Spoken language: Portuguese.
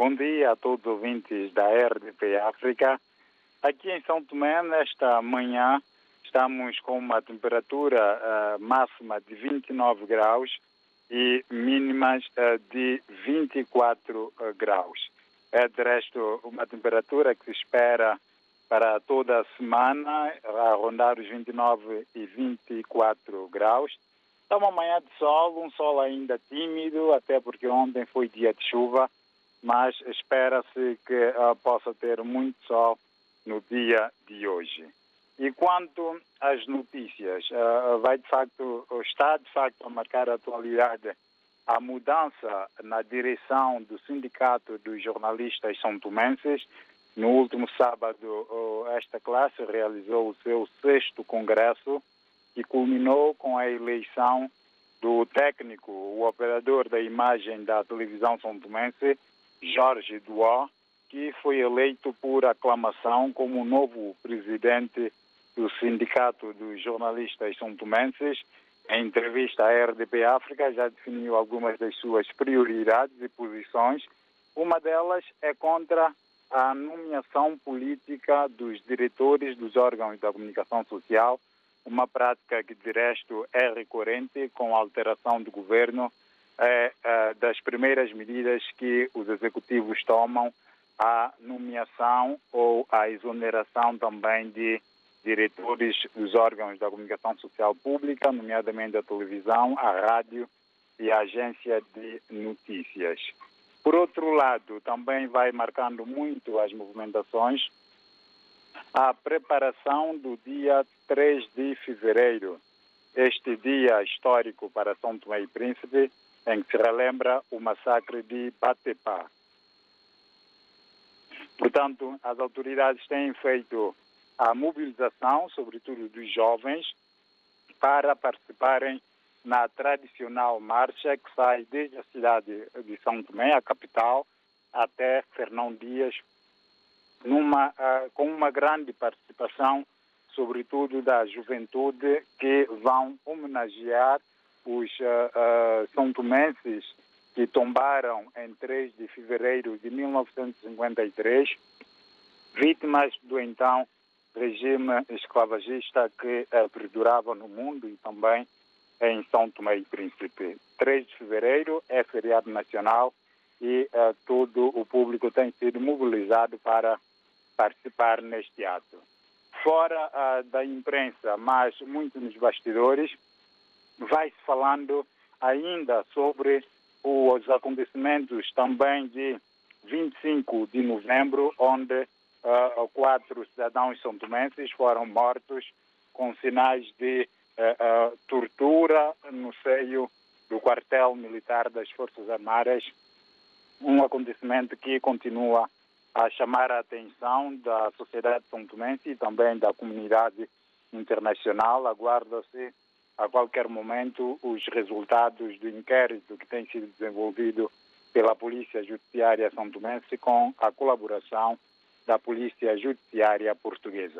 Bom dia a todos os ouvintes da RDP África. Aqui em São Tomé, nesta manhã, estamos com uma temperatura uh, máxima de 29 graus e mínimas uh, de 24 uh, graus. É, de resto, uma temperatura que se espera para toda a semana, a rondar os 29 e 24 graus. Está uma manhã de sol, um sol ainda tímido, até porque ontem foi dia de chuva, mas espera-se que uh, possa ter muito sol no dia de hoje. E quanto às notícias, uh, vai de facto, está de facto a marcar a atualidade a mudança na direção do Sindicato dos Jornalistas São Tomenses, no último sábado, esta classe realizou o seu sexto congresso e culminou com a eleição do técnico, o operador da imagem da televisão são tomense, Jorge Duó, que foi eleito por aclamação como novo presidente do Sindicato dos Jornalistas São Tomenses. Em entrevista à RDP África, já definiu algumas das suas prioridades e posições. Uma delas é contra a nomeação política dos diretores dos órgãos da comunicação social, uma prática que, de resto, é recorrente com a alteração do governo, das primeiras medidas que os executivos tomam a nomeação ou a exoneração também de diretores dos órgãos da comunicação social pública, nomeadamente a televisão, a rádio e a agência de notícias. Por outro lado, também vai marcando muito as movimentações a preparação do dia 3 de fevereiro, este dia histórico para São Tomé e Príncipe, em que se relembra o massacre de Batepá. Portanto, as autoridades têm feito a mobilização, sobretudo dos jovens, para participarem na tradicional marcha que sai desde a cidade de São Tomé, a capital, até Fernão Dias, numa, uh, com uma grande participação, sobretudo da juventude, que vão homenagear os uh, uh, são tomenses que tombaram em 3 de fevereiro de 1953, vítimas do então regime esclavagista que perdurava no mundo e também em São Tomé e Príncipe. 3 de fevereiro é feriado nacional e uh, todo o público tem sido mobilizado para participar neste ato. Fora uh, da imprensa, mas muito nos bastidores, vai-se falando ainda sobre os acontecimentos também de 25 de novembro, onde uh, quatro cidadãos são tomenses foram mortos com sinais de uh, tortura no seio do quartel militar das Forças Armadas, um acontecimento que continua a chamar a atenção da sociedade santomense e também da comunidade internacional. Aguarda-se a qualquer momento os resultados do inquérito que tem sido desenvolvido pela Polícia Judiciária santomense com a colaboração da Polícia Judiciária Portuguesa.